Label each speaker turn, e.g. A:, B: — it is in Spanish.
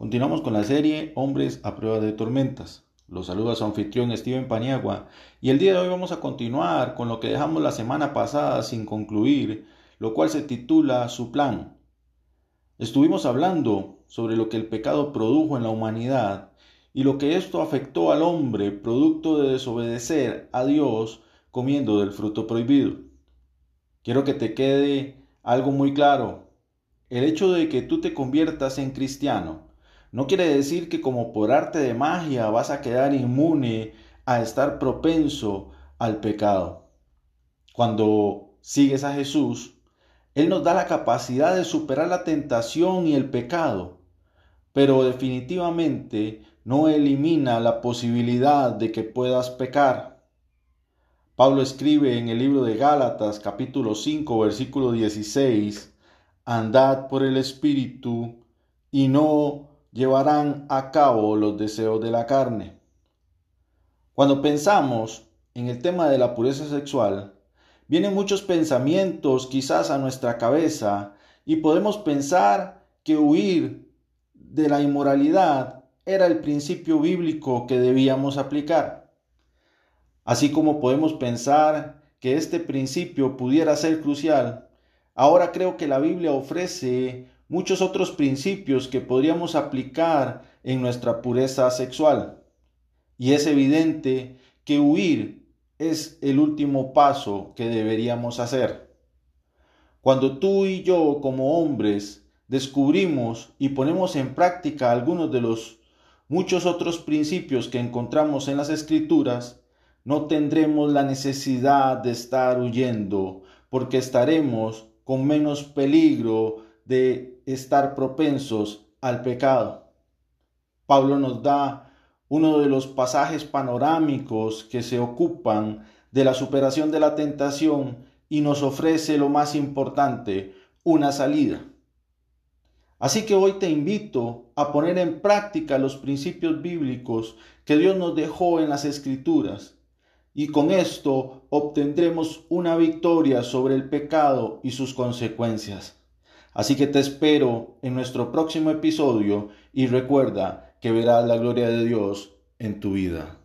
A: Continuamos con la serie Hombres a prueba de tormentas. Los saluda su anfitrión Steven Paniagua y el día de hoy vamos a continuar con lo que dejamos la semana pasada sin concluir, lo cual se titula Su plan. Estuvimos hablando sobre lo que el pecado produjo en la humanidad y lo que esto afectó al hombre producto de desobedecer a Dios comiendo del fruto prohibido. Quiero que te quede algo muy claro. El hecho de que tú te conviertas en cristiano no quiere decir que como por arte de magia vas a quedar inmune a estar propenso al pecado. Cuando sigues a Jesús, Él nos da la capacidad de superar la tentación y el pecado, pero definitivamente no elimina la posibilidad de que puedas pecar. Pablo escribe en el libro de Gálatas capítulo 5 versículo 16, Andad por el Espíritu y no llevarán a cabo los deseos de la carne. Cuando pensamos en el tema de la pureza sexual, vienen muchos pensamientos quizás a nuestra cabeza y podemos pensar que huir de la inmoralidad era el principio bíblico que debíamos aplicar. Así como podemos pensar que este principio pudiera ser crucial, ahora creo que la Biblia ofrece muchos otros principios que podríamos aplicar en nuestra pureza sexual. Y es evidente que huir es el último paso que deberíamos hacer. Cuando tú y yo como hombres descubrimos y ponemos en práctica algunos de los muchos otros principios que encontramos en las escrituras, no tendremos la necesidad de estar huyendo, porque estaremos con menos peligro de estar propensos al pecado. Pablo nos da uno de los pasajes panorámicos que se ocupan de la superación de la tentación y nos ofrece lo más importante, una salida. Así que hoy te invito a poner en práctica los principios bíblicos que Dios nos dejó en las escrituras y con esto obtendremos una victoria sobre el pecado y sus consecuencias. Así que te espero en nuestro próximo episodio y recuerda que verás la gloria de Dios en tu vida.